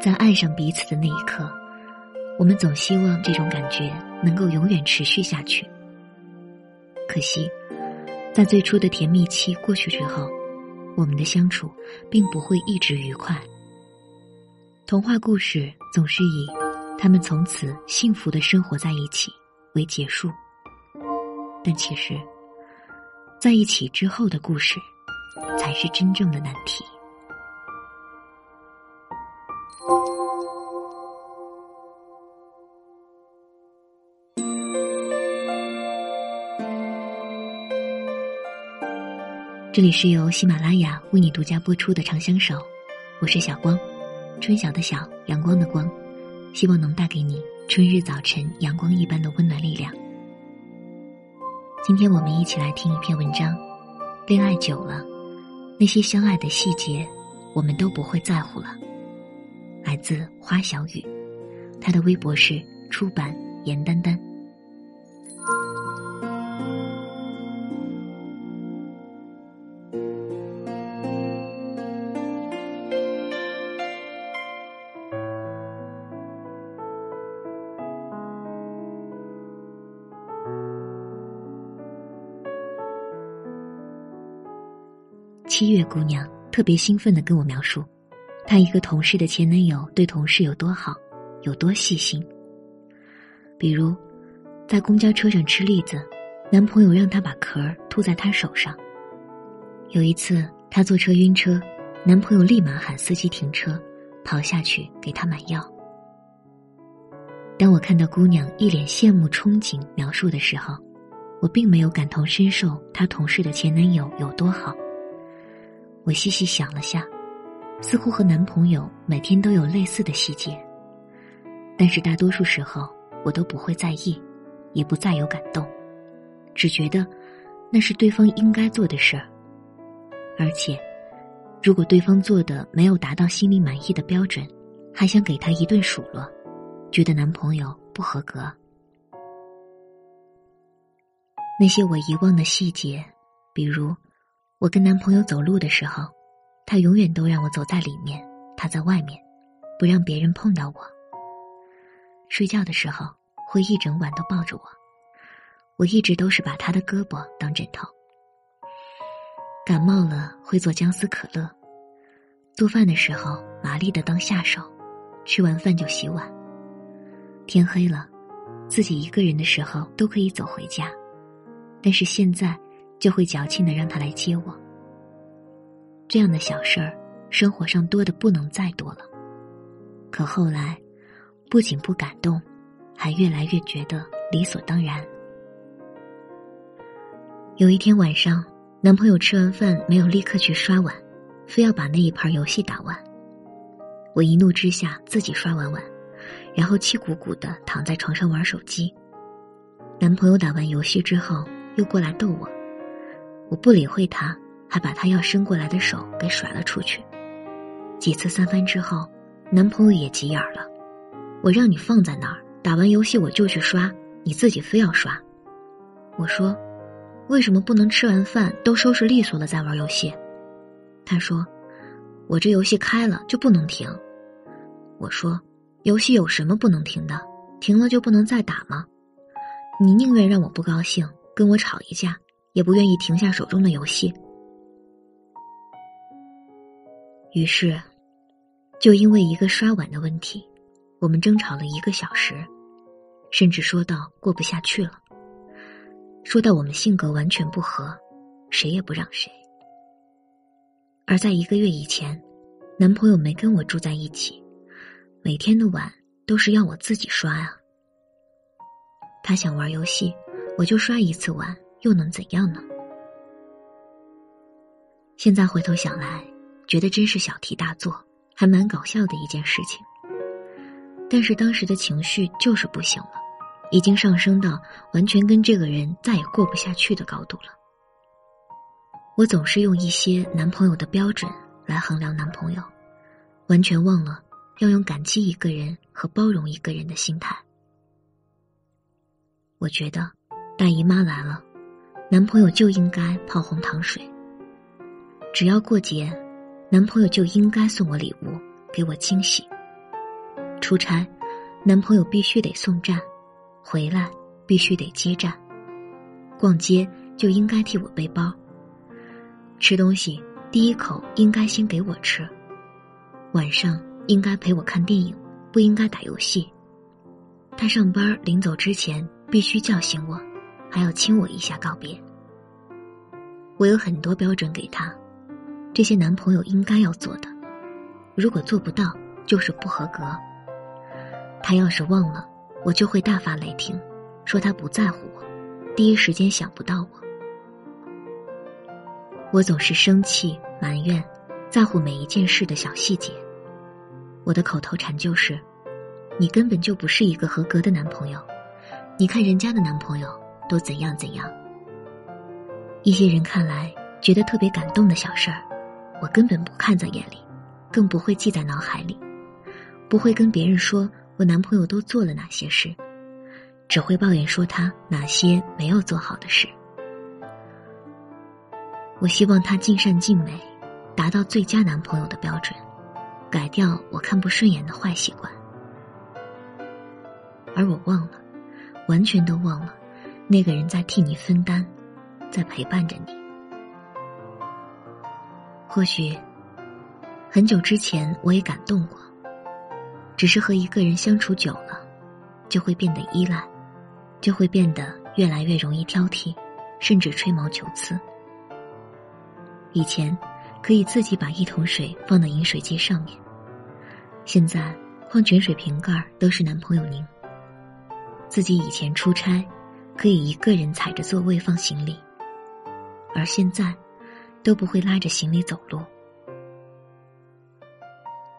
在爱上彼此的那一刻，我们总希望这种感觉能够永远持续下去。可惜，在最初的甜蜜期过去之后，我们的相处并不会一直愉快。童话故事总是以他们从此幸福的生活在一起为结束，但其实，在一起之后的故事，才是真正的难题。这里是由喜马拉雅为你独家播出的《长相守》，我是小光，春晓的晓，阳光的光，希望能带给你春日早晨阳光一般的温暖力量。今天我们一起来听一篇文章，恋爱久了，那些相爱的细节，我们都不会在乎了。来自花小雨，他的微博是出版严丹丹。七月姑娘特别兴奋的跟我描述，她一个同事的前男友对同事有多好，有多细心。比如，在公交车上吃栗子，男朋友让她把壳吐在他手上。有一次，她坐车晕车，男朋友立马喊司机停车，跑下去给她买药。当我看到姑娘一脸羡慕憧憬描述的时候，我并没有感同身受她同事的前男友有多好。我细细想了下，似乎和男朋友每天都有类似的细节，但是大多数时候我都不会在意，也不再有感动，只觉得那是对方应该做的事儿。而且，如果对方做的没有达到心里满意的标准，还想给他一顿数落，觉得男朋友不合格。那些我遗忘的细节，比如。我跟男朋友走路的时候，他永远都让我走在里面，他在外面，不让别人碰到我。睡觉的时候会一整晚都抱着我，我一直都是把他的胳膊当枕头。感冒了会做姜丝可乐，做饭的时候麻利的当下手，吃完饭就洗碗。天黑了，自己一个人的时候都可以走回家，但是现在。就会矫情的让他来接我。这样的小事儿，生活上多的不能再多了。可后来，不仅不感动，还越来越觉得理所当然。有一天晚上，男朋友吃完饭没有立刻去刷碗，非要把那一盘游戏打完。我一怒之下自己刷完碗，然后气鼓鼓的躺在床上玩手机。男朋友打完游戏之后，又过来逗我。我不理会他，还把他要伸过来的手给甩了出去。几次三番之后，男朋友也急眼了。我让你放在那儿，打完游戏我就去刷，你自己非要刷。我说，为什么不能吃完饭都收拾利索了再玩游戏？他说，我这游戏开了就不能停。我说，游戏有什么不能停的？停了就不能再打吗？你宁愿让我不高兴，跟我吵一架。也不愿意停下手中的游戏，于是，就因为一个刷碗的问题，我们争吵了一个小时，甚至说到过不下去了，说到我们性格完全不合，谁也不让谁。而在一个月以前，男朋友没跟我住在一起，每天的碗都是要我自己刷啊。他想玩游戏，我就刷一次碗。又能怎样呢？现在回头想来，觉得真是小题大做，还蛮搞笑的一件事情。但是当时的情绪就是不行了，已经上升到完全跟这个人再也过不下去的高度了。我总是用一些男朋友的标准来衡量男朋友，完全忘了要用感激一个人和包容一个人的心态。我觉得大姨妈来了，男朋友就应该泡红糖水；只要过节，男朋友就应该送我礼物，给我惊喜。出差，男朋友必须得送站，回来必须得接站。逛街就应该替我背包。吃东西第一口应该先给我吃，晚上应该陪我看电影，不应该打游戏。他上班临走之前必须叫醒我，还要亲我一下告别。我有很多标准给他，这些男朋友应该要做的，如果做不到就是不合格。他要是忘了，我就会大发雷霆，说他不在乎我，第一时间想不到我。我总是生气、埋怨，在乎每一件事的小细节。我的口头禅就是：“你根本就不是一个合格的男朋友。”你看人家的男朋友都怎样怎样。一些人看来觉得特别感动的小事儿，我根本不看在眼里，更不会记在脑海里，不会跟别人说我男朋友都做了哪些事，只会抱怨说他哪些没有做好的事。我希望他尽善尽美，达到最佳男朋友的标准，改掉我看不顺眼的坏习惯。而我忘了，完全都忘了，那个人在替你分担，在陪伴着你。或许很久之前我也感动过，只是和一个人相处久了，就会变得依赖，就会变得越来越容易挑剔，甚至吹毛求疵。以前，可以自己把一桶水放到饮水机上面。现在，矿泉水瓶盖都是男朋友拧。自己以前出差，可以一个人踩着座位放行李，而现在，都不会拉着行李走路。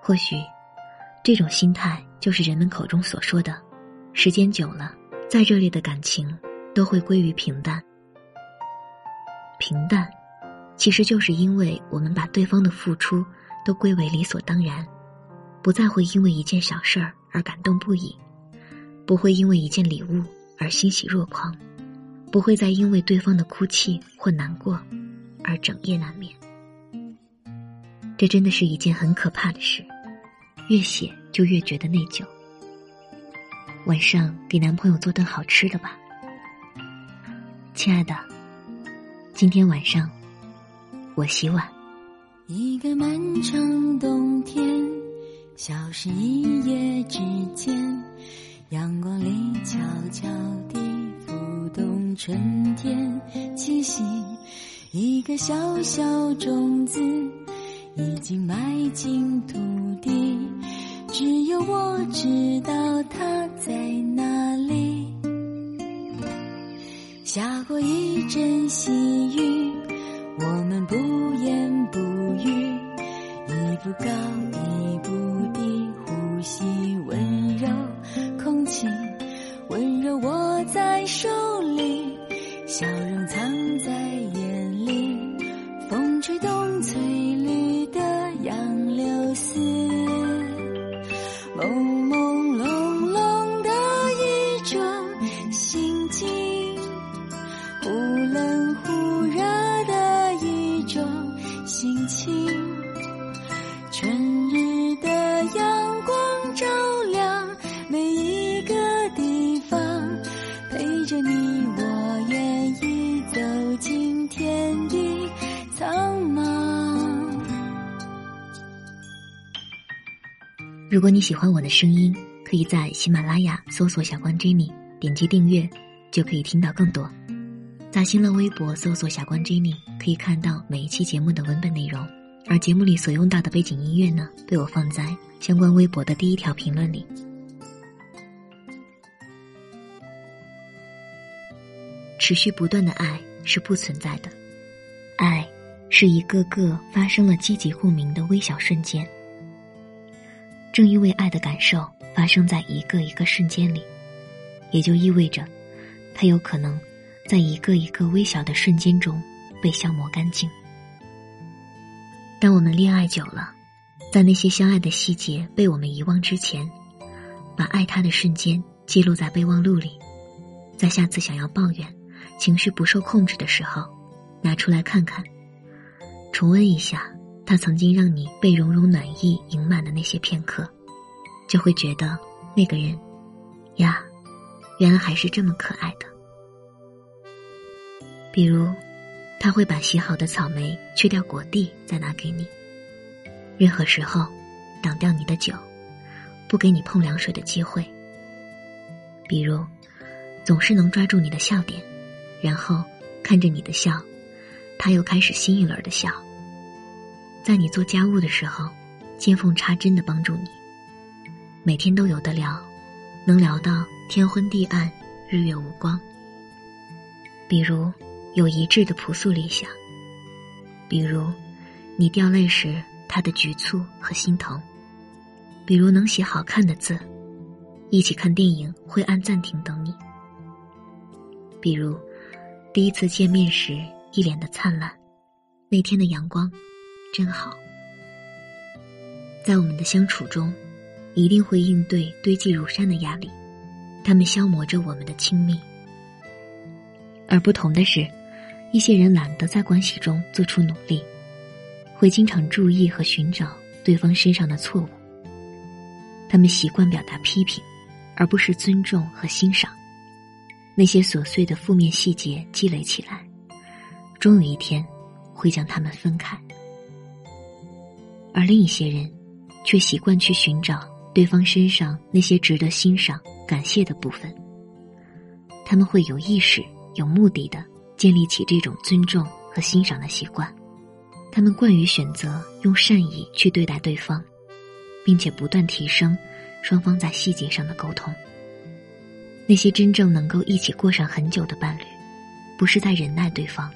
或许，这种心态就是人们口中所说的：时间久了，再热烈的感情，都会归于平淡。平淡。其实就是因为我们把对方的付出都归为理所当然，不再会因为一件小事儿而感动不已，不会因为一件礼物而欣喜若狂，不会再因为对方的哭泣或难过而整夜难眠。这真的是一件很可怕的事，越写就越觉得内疚。晚上给男朋友做顿好吃的吧，亲爱的，今天晚上。我洗碗。一个漫长冬天，消失一夜之间，阳光里悄悄地浮动春天气息。一个小小种子已经埋进土地，只有我知道它在哪里。下过一阵细雨。我们不言不语，一步高一 Oh. 如果你喜欢我的声音，可以在喜马拉雅搜索“小关 Jenny”，点击订阅，就可以听到更多。在新浪微博搜索“小光 Jenny”，可以看到每一期节目的文本内容，而节目里所用到的背景音乐呢，被我放在相关微博的第一条评论里。持续不断的爱是不存在的，爱是一个个发生了积极共鸣的微小瞬间。正因为爱的感受发生在一个一个瞬间里，也就意味着，它有可能。在一个一个微小的瞬间中，被消磨干净。当我们恋爱久了，在那些相爱的细节被我们遗忘之前，把爱他的瞬间记录在备忘录里，在下次想要抱怨、情绪不受控制的时候，拿出来看看，重温一下他曾经让你被融融暖意盈满的那些片刻，就会觉得那个人，呀，原来还是这么可爱的。比如，他会把洗好的草莓去掉果蒂再拿给你。任何时候，挡掉你的酒，不给你碰凉水的机会。比如，总是能抓住你的笑点，然后看着你的笑，他又开始新一轮的笑。在你做家务的时候，见缝插针的帮助你。每天都有的聊，能聊到天昏地暗、日月无光。比如。有一致的朴素理想，比如你掉泪时他的局促和心疼；比如能写好看的字，一起看电影会按暂停等你；比如第一次见面时一脸的灿烂，那天的阳光真好。在我们的相处中，一定会应对堆积如山的压力，他们消磨着我们的亲密，而不同的是。一些人懒得在关系中做出努力，会经常注意和寻找对方身上的错误。他们习惯表达批评，而不是尊重和欣赏。那些琐碎的负面细节积累起来，终有一天会将他们分开。而另一些人，却习惯去寻找对方身上那些值得欣赏、感谢的部分。他们会有意识、有目的的。建立起这种尊重和欣赏的习惯，他们惯于选择用善意去对待对方，并且不断提升双方在细节上的沟通。那些真正能够一起过上很久的伴侣，不是在忍耐对方，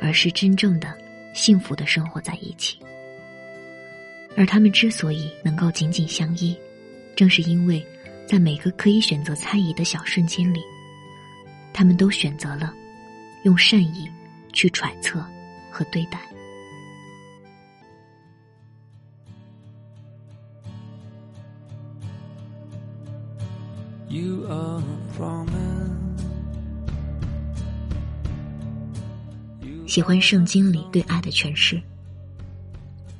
而是真正的幸福的生活在一起。而他们之所以能够紧紧相依，正是因为在每个可以选择猜疑的小瞬间里，他们都选择了。用善意去揣测和对待。喜欢圣经里对爱的诠释：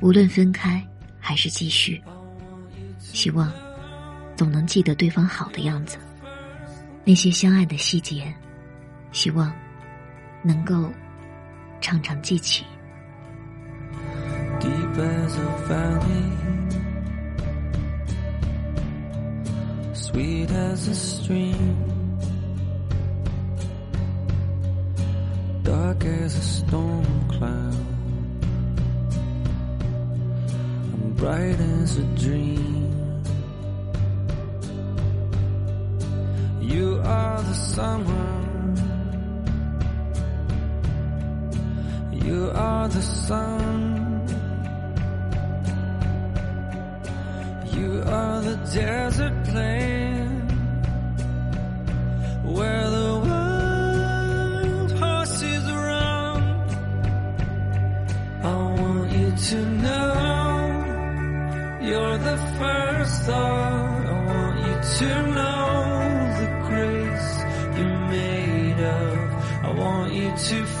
无论分开还是继续，希望总能记得对方好的样子。那些相爱的细节，希望能够常常记起。You are the summer. You are the sun. You are the desert plain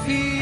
peace.